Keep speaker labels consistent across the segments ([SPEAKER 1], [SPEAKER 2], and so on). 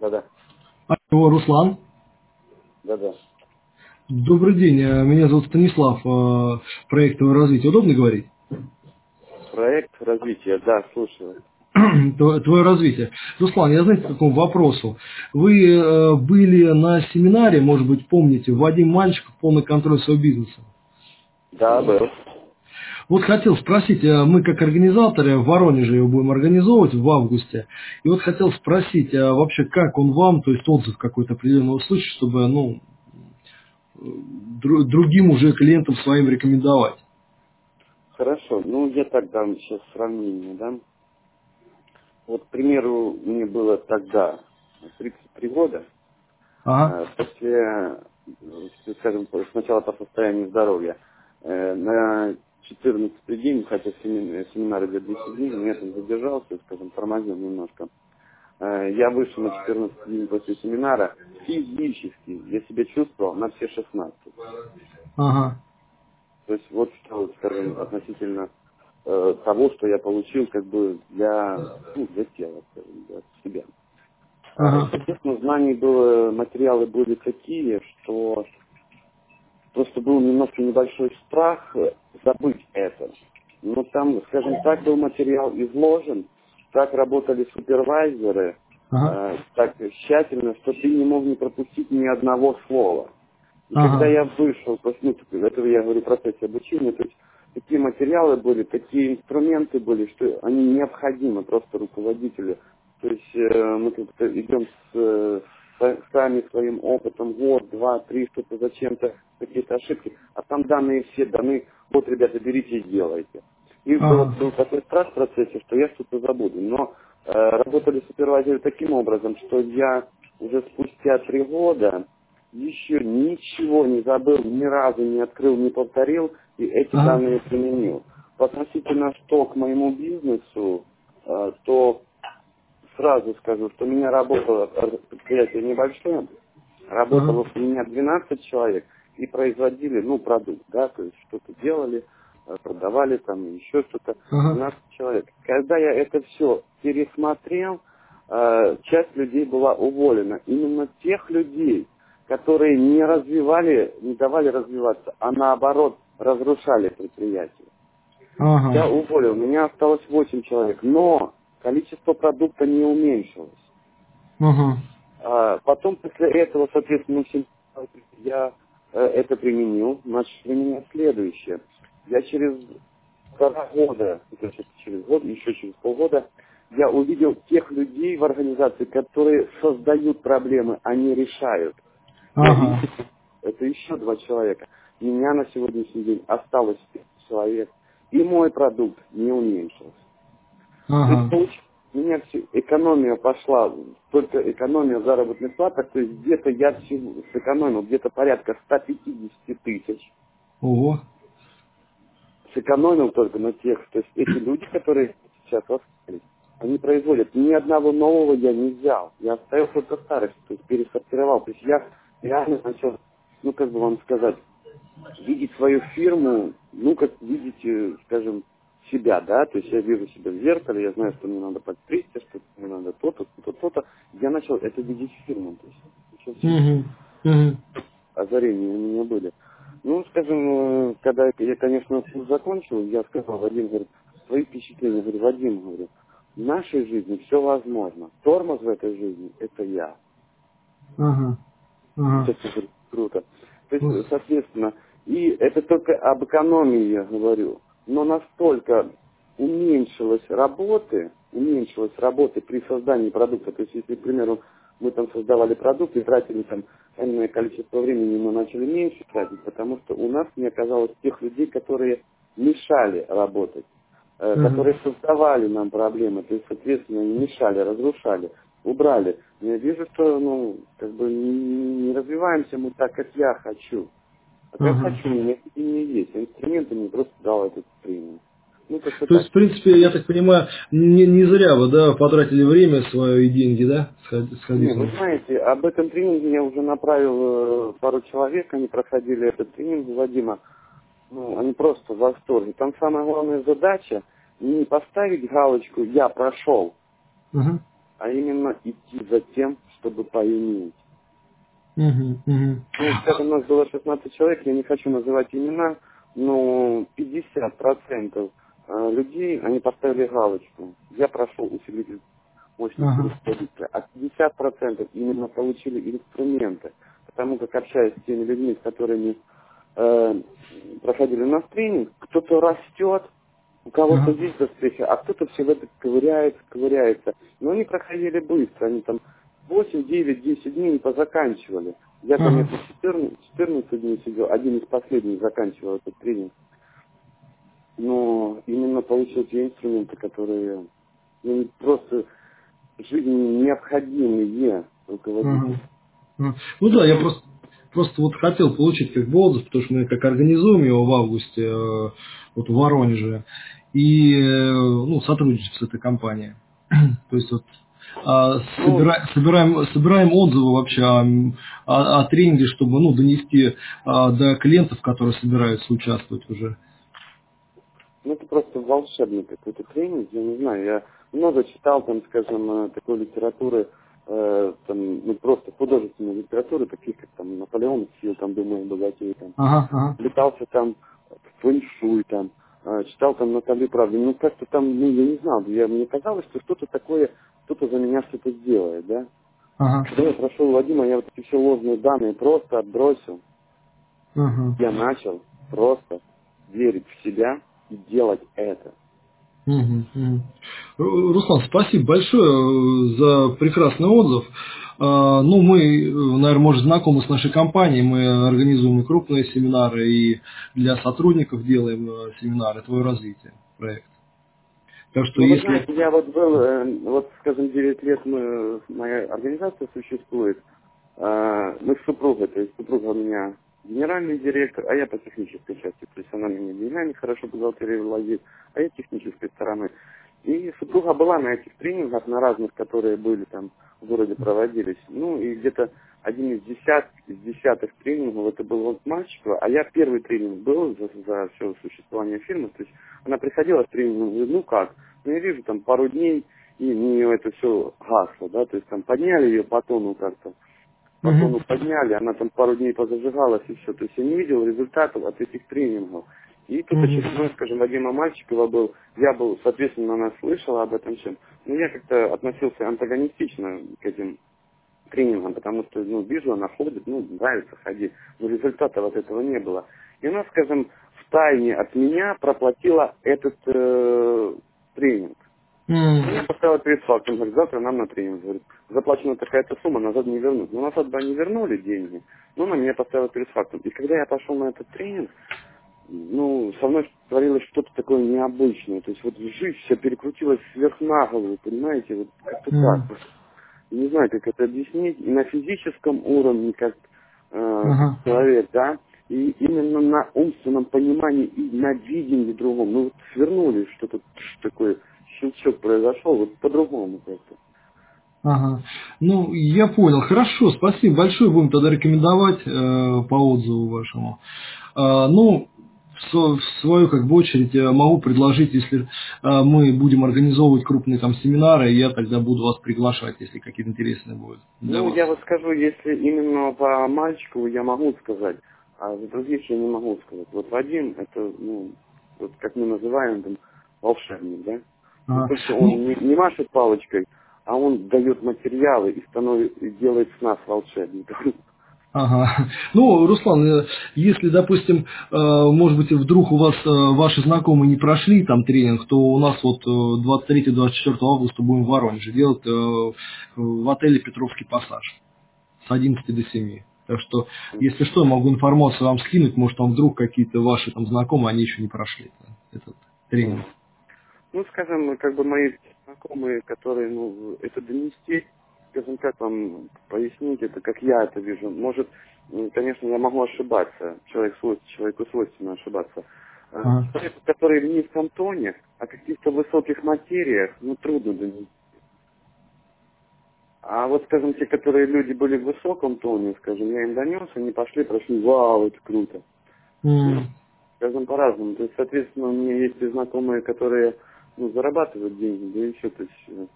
[SPEAKER 1] Да-да.
[SPEAKER 2] Алло, Руслан.
[SPEAKER 1] Да-да.
[SPEAKER 2] Добрый день, э, меня зовут Станислав, э, проектовое развитие. Удобно говорить?
[SPEAKER 1] Проект развития, да, слушаю.
[SPEAKER 2] Тво- Твое развитие. Руслан, я знаете, к какому вопросу? Вы э, были на семинаре, может быть, помните, Вадим Мальчиков, полный контроль своего бизнеса.
[SPEAKER 1] Да, был.
[SPEAKER 2] Вот хотел спросить, э, мы как организаторы в Воронеже его будем организовывать в августе, и вот хотел спросить, а вообще как он вам, то есть отзыв какой-то определенный услышать, чтобы, ну, дру- другим уже клиентам своим рекомендовать.
[SPEAKER 1] Хорошо. Ну, я так дам сейчас сравнение, да. Вот, к примеру, мне было тогда 33 года.
[SPEAKER 2] Ага.
[SPEAKER 1] Э, После, скажем, сначала по состоянию здоровья. На 14 день, хотя семин- семинар идет 10 дней, но я там задержался, скажем, тормозил немножко. Э, Я вышел на 14 день после семинара. Физически я себя чувствовал на все 16.
[SPEAKER 2] Ага.
[SPEAKER 1] То есть вот что, скажем, относительно э, того, что я получил как бы для, ну, для тела, скажем, для себя. А,
[SPEAKER 2] Ага.
[SPEAKER 1] Соответственно, знаний было, материалы были такие, что просто был немножко небольшой страх э, забыть это. Но там, скажем так, был материал изложен, так работали супервайзеры,
[SPEAKER 2] Ага.
[SPEAKER 1] э, так тщательно, что ты не мог не пропустить ни одного слова. И
[SPEAKER 2] Ага.
[SPEAKER 1] когда я вышел, ну, этого я говорю в процессе обучения, то есть такие материалы были, такие инструменты были, что они необходимы просто руководителю. То есть э, мы как-то идем с, э, с- сами своим опытом, год, два, три, что-то зачем-то, какие-то ошибки, а там данные все даны, вот, ребята, берите и делайте. И
[SPEAKER 2] Ага.
[SPEAKER 1] был, был такой страх в процессе, что я что-то забуду. Но э, работали супервайзеры таким образом, что я уже спустя три года еще ничего не забыл, ни разу не открыл, не повторил, и эти
[SPEAKER 2] Ага.
[SPEAKER 1] данные применил. Относительно что к моему бизнесу, э, то сразу скажу, что у меня работало предприятие небольшое, работало
[SPEAKER 2] Ага.
[SPEAKER 1] у меня 12 человек и производили, ну, продукт, да, то есть что-то делали, э, продавали там еще что-то,
[SPEAKER 2] Ага.
[SPEAKER 1] 12 человек. Когда я это все пересмотрел, э, часть людей была уволена. Именно тех людей, которые не развивали, не давали развиваться, а наоборот разрушали предприятие. Я
[SPEAKER 2] Ага.
[SPEAKER 1] уволил, у меня осталось 8 человек, но количество продукта не уменьшилось.
[SPEAKER 2] Ага.
[SPEAKER 1] А потом после этого, соответственно, я э, это применил, начал применять следующее. Я через полтора года, есть через год, еще через полгода, я увидел тех людей в организации, которые создают проблемы, а не решают.
[SPEAKER 2] Ага.
[SPEAKER 1] это еще два человека. Меня на сегодняшний день осталось человек, и мой продукт не уменьшился. То есть,
[SPEAKER 2] Ага.
[SPEAKER 1] получ- у меня экономия пошла, только экономия заработных плат, то есть где-то я всего сэкономил где-то порядка 150 тысяч.
[SPEAKER 2] Ого.
[SPEAKER 1] Сэкономил только на тех, то есть эти люди, которые сейчас остались, они производят. Ни одного нового я не взял. Я оставил только старых, то есть пересортировал. То есть я реально начал, ну как бы вам сказать, видеть свою фирму, ну, как видите, скажем, себя, да, то есть я вижу себя в зеркале, я знаю, что мне надо подстричься, что мне надо то-то, то-то, то-то. Я начал это видеть фирму, то есть.
[SPEAKER 2] Угу.
[SPEAKER 1] озарения у меня были. Ну, скажем, э, когда я, конечно, курс закончил, я сказал, Вадим, говорит, свои впечатления, говорю, Вадим, говорю, в нашей жизни все возможно. Тормоз в этой жизни – это я.
[SPEAKER 2] Ага. Ага.
[SPEAKER 1] Это говорю, круто. То есть, соответственно, и это только об экономии я говорю. Но настолько уменьшилось работы, уменьшилось работы при создании продукта. То есть, если, к примеру, мы там создавали продукт и тратили там энное количество времени, мы начали меньше тратить, потому что у нас не оказалось тех людей, которые мешали работать, э,
[SPEAKER 2] Мгм.
[SPEAKER 1] которые создавали нам проблемы, то есть, соответственно, они мешали, разрушали, убрали. Я вижу, что, ну, как бы не развиваемся мы так, как я хочу. Как
[SPEAKER 2] Ага.
[SPEAKER 1] хочу, у меня не есть. А инструменты мне просто дал этот тренинг. Ну,
[SPEAKER 2] То есть, в
[SPEAKER 1] так.
[SPEAKER 2] принципе, я так понимаю, не, не зря вы, да, потратили время свое и деньги, да, сходить сходить
[SPEAKER 1] Не, вы
[SPEAKER 2] на-
[SPEAKER 1] знаете, об этом тренинге я уже направил э, пару человек, они проходили этот тренинг Вадима. Ну, они просто в восторге. Там самая главная задача не поставить галочку «я прошел»,
[SPEAKER 2] Ага.
[SPEAKER 1] а именно идти за тем, чтобы поиметь.
[SPEAKER 2] Мгм, мгм.
[SPEAKER 1] Ну, у нас было 16 человек, я не хочу называть имена, но 50% э, людей, они поставили галочку. Я прошел усилитель мощности
[SPEAKER 2] Ага.
[SPEAKER 1] руководителя, а 50% именно получили инструменты. Потому как общаясь с теми людьми, с которыми э, проходили у нас тренинг, кто-то растет, у кого-то
[SPEAKER 2] Ага.
[SPEAKER 1] есть успехи, а кто-то все в это ковыряется, ковыряется. Но они проходили быстро, они там 8, 9, 10 дней не позаканчивали. Я,
[SPEAKER 2] Ага.
[SPEAKER 1] конечно, 14, 14 дней сидел, один из последних заканчивал этот тренинг. Но именно получил те инструменты, которые ну, просто жизни необходимые руководителю.
[SPEAKER 2] Ага. Ага. Ну да, я просто, просто вот хотел получить как бы отзыв, потому что мы как организуем его в августе э, вот в Воронеже и э, ну, сотрудничаем с этой компанией. То есть вот а, собира- собираем, собираем отзывы вообще о, о- о тренинге, чтобы ну, донести а, до клиентов, которые собираются участвовать уже.
[SPEAKER 1] Ну, это просто волшебный какой-то тренинг, я не знаю, я много читал, там, скажем, э, такой литературы, э, там, ну, просто художественной литературы, таких, как там Наполеон Сил, там, думаю, богатей, там,
[SPEAKER 2] Ага, ага.
[SPEAKER 1] летался там в фэншуй, там, э, читал там Наталью Правду, ну, как-то там, ну, я не знал, я, мне казалось, что что-то такое, что-то сделает, да.
[SPEAKER 2] Ага,
[SPEAKER 1] Когда я прошел Вадима, я вот эти все ложные данные просто отбросил,
[SPEAKER 2] ага.
[SPEAKER 1] я начал просто верить в себя и делать это.
[SPEAKER 2] Ру- Руслан, спасибо большое э, за прекрасный отзыв. А, Ну, мы, наверное, может, знакомы с нашей компанией. Мы организуем и крупные семинары, и для сотрудников делаем э, семинары «Твое развитие» проект. Так что
[SPEAKER 1] Ну, вы
[SPEAKER 2] если...
[SPEAKER 1] знаете, я вот был, э, вот, скажем, 9 лет мы, моя организация существует. Э, Мы с супругой, то есть супруга у меня генеральный директор, а я по технической части. То есть она меня деньгами хорошо бухгалтерия владеет, а я технической стороны. И супруга была на этих тренингах, на разных, которые были там в городе проводились. Ну, и где-то один из десят, из десятых тренингов, это был вот мальчикова, а я первый тренинг был за, за все существование фирмы. То есть она приходила с тренингом, говорит, ну как, ну я вижу там пару дней, и у нее это все гасло, да, то есть там подняли ее по тону как-то, по тону подняли, она там пару дней позажигалась и все. То есть я не видел результатов от этих тренингов. И тут очередной, скажем, Вадима Мальчикова был, я был, соответственно, она слышала об этом всем, но я как-то относился антагонистично к этим тренингам, потому что, ну, вижу, она ходит, ну, нравится ходить, но результатов от этого не было. И она, скажем, в тайне от меня проплатила этот э, тренинг.
[SPEAKER 2] М,
[SPEAKER 1] Я поставила перед фактом, говорит, завтра нам на тренинг. Говорит, заплачена такая-то сумма, назад не вернут. Ну, назад бы они вернули деньги, но она меня поставила перед фактом. И когда я пошел на этот тренинг, ну, со мной творилось что-то такое необычное. То есть вот жизнь вся перекрутилась сверх на голову, понимаете, вот как-то
[SPEAKER 2] Мгм.
[SPEAKER 1] так. Не знаю, как это объяснить. И на физическом уровне, как э,
[SPEAKER 2] Ага.
[SPEAKER 1] человек, да, и именно на умственном понимании и на видении другом. Ну, вот свернули что-то такое, щелчок произошел, вот по-другому как-то.
[SPEAKER 2] Ага. Ну, я понял. Хорошо, спасибо большое. Будем тогда рекомендовать э, по отзыву вашему. А, ну, в, свою как бы очередь я могу предложить, если а, мы будем организовывать крупные там семинары, я тогда буду вас приглашать, если какие-то интересные будут
[SPEAKER 1] Ну,
[SPEAKER 2] вас.
[SPEAKER 1] я вот скажу, если именно по мальчику я могу сказать, а за других я не могу сказать. Вот Вадим, это, ну, вот как мы называем, там, волшебник, да? Ну,
[SPEAKER 2] Ага.
[SPEAKER 1] то, что
[SPEAKER 2] Ну,
[SPEAKER 1] он не, не машет палочкой, а он дает материалы и становится, и делает с нас волшебников.
[SPEAKER 2] Ага. Ну, Руслан, э, если, допустим, э, может быть, вдруг у вас э, ваши знакомые не прошли там тренинг, то у нас вот э, 23-24 августа будем в Воронеже делать в отеле Петровский пассаж с 11 до 7. Так что, если что, я могу информацию вам скинуть, может, там вдруг какие-то ваши там знакомые, они еще не прошли этот тренинг.
[SPEAKER 1] Ну, скажем, как бы мои знакомые, которые, ну, это донести, скажем, как вам пояснить это, как я это вижу. Может, конечно, я могу ошибаться, человек человеку свойственно ошибаться. А
[SPEAKER 2] Ага.
[SPEAKER 1] Человеку, который в низком тоне, о каких-то высоких материях, ну, трудно донести. А вот, скажем, те, которые люди были в высоком тоне, скажем, я им донес, они пошли, прошли, вау, это круто.
[SPEAKER 2] М,
[SPEAKER 1] Скажем, по-разному. То есть, соответственно, у меня есть и знакомые, которые ну, зарабатывают деньги, да еще, то есть, э,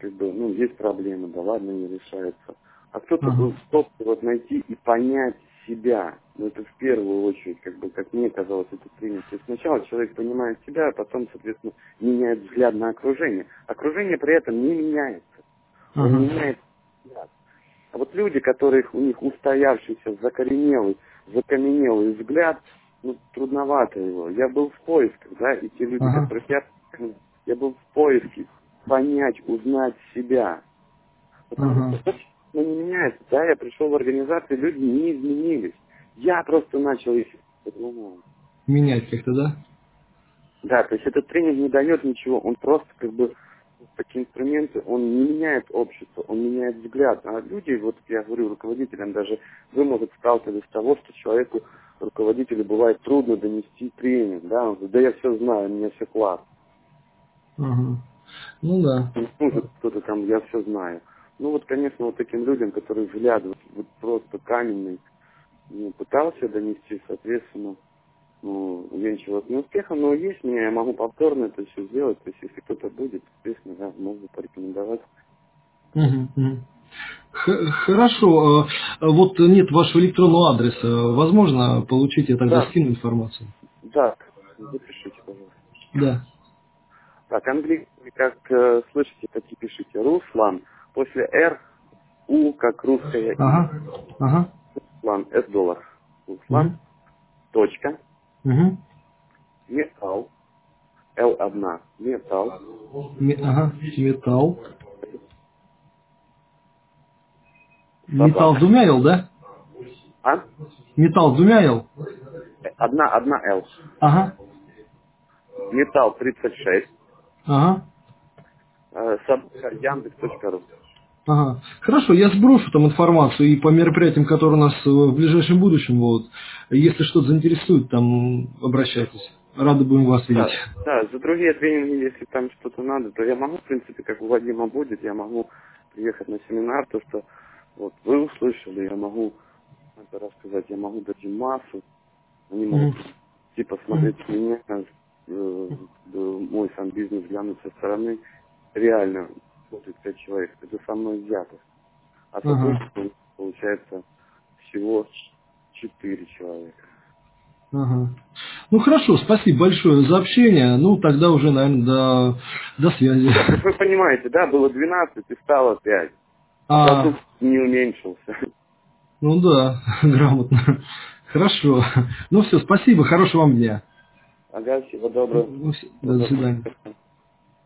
[SPEAKER 1] как бы, ну, есть проблемы, да ладно, не решаются. А кто-то
[SPEAKER 2] Ага.
[SPEAKER 1] был стоп вот найти и понять себя. Ну, это в первую очередь, как бы, как мне казалось, это. То есть сначала человек понимает себя, а потом, соответственно, меняет взгляд на окружение. Окружение при этом не меняется. Он
[SPEAKER 2] Ага.
[SPEAKER 1] меняет взгляд. А вот люди, которых у них устоявшийся, закоренелый, закаменелый взгляд, ну, трудновато его. Я был в поисках, да, и те люди,
[SPEAKER 2] Ага.
[SPEAKER 1] которых я, я был в поиске понять, узнать себя. Потому что ну, не меняется. Да, я пришел в организацию, люди не изменились. Я просто начал их по-другому.
[SPEAKER 2] Менять как-то, да?
[SPEAKER 1] Да, то есть этот тренинг не дает ничего, он просто как бы такие инструменты, он не меняет общество, он меняет взгляд. А люди, вот я говорю руководителям даже, вы, может, сталкивались с того, что человеку, руководителю бывает трудно донести тренинг, да, он говорит, да я все знаю, у меня все класс.
[SPEAKER 2] Ага. Ну да.
[SPEAKER 1] Не нужно кто-то там, я все знаю. Ну вот, конечно, вот таким людям, которые взгляд вот, вот просто каменный, ну, пытался донести, соответственно, ну, увенчивалось неуспехом, но есть меня, я могу повторно это все сделать, то есть если кто-то будет, соответственно, я могу порекомендовать.
[SPEAKER 2] Хорошо. э, Вот нет вашего электронного адреса. Возможно получить, я тогда
[SPEAKER 1] Да.
[SPEAKER 2] скину информацию.
[SPEAKER 1] Да, запишите, пожалуйста.
[SPEAKER 2] Да.
[SPEAKER 1] Так, английский, как э, слышите, так и пишите. Руслан. После R, У, как русская,
[SPEAKER 2] Ага. Ага.
[SPEAKER 1] Руслан, S доллар. Руслан, точка,
[SPEAKER 2] Мгм.
[SPEAKER 1] металл, L одна, металл,
[SPEAKER 2] Ме- Ага. Металл. Металл с двумя Л, да?
[SPEAKER 1] а?
[SPEAKER 2] Металл двумя Л?
[SPEAKER 1] Одна, одна L.
[SPEAKER 2] Ага.
[SPEAKER 1] Металл 36,
[SPEAKER 2] Ага.
[SPEAKER 1] э, собака яндекс.ру.
[SPEAKER 2] Ага. Хорошо, я сброшу там информацию и по мероприятиям, которые у нас э, в ближайшем будущем, вот, если что-то заинтересует, там обращайтесь. Рады будем вас
[SPEAKER 1] Да,
[SPEAKER 2] видеть.
[SPEAKER 1] да, за другие тренинги, если там что-то надо, то я могу, в принципе, как у Вадима будет, я могу приехать на семинар, то, что вот вы услышали, я могу это рассказать, я могу дать им массу, они могут
[SPEAKER 2] Мгм.
[SPEAKER 1] типа смотреть на меня, э, э, мой сам бизнес глянуть со стороны, реально смотрит пять человек, это со мной взято. А сотрудников получается всего четыре человека.
[SPEAKER 2] Ага. Ну хорошо, спасибо большое за общение. Ну тогда уже, наверное, до, до связи.
[SPEAKER 1] Как вы понимаете, да, было 12 и стало 5.
[SPEAKER 2] А,
[SPEAKER 1] Продукт не уменьшился.
[SPEAKER 2] ну да, грамотно. Хорошо. Ну все, спасибо, хорошего вам дня.
[SPEAKER 1] Ага, всего доброго.
[SPEAKER 2] До свидания.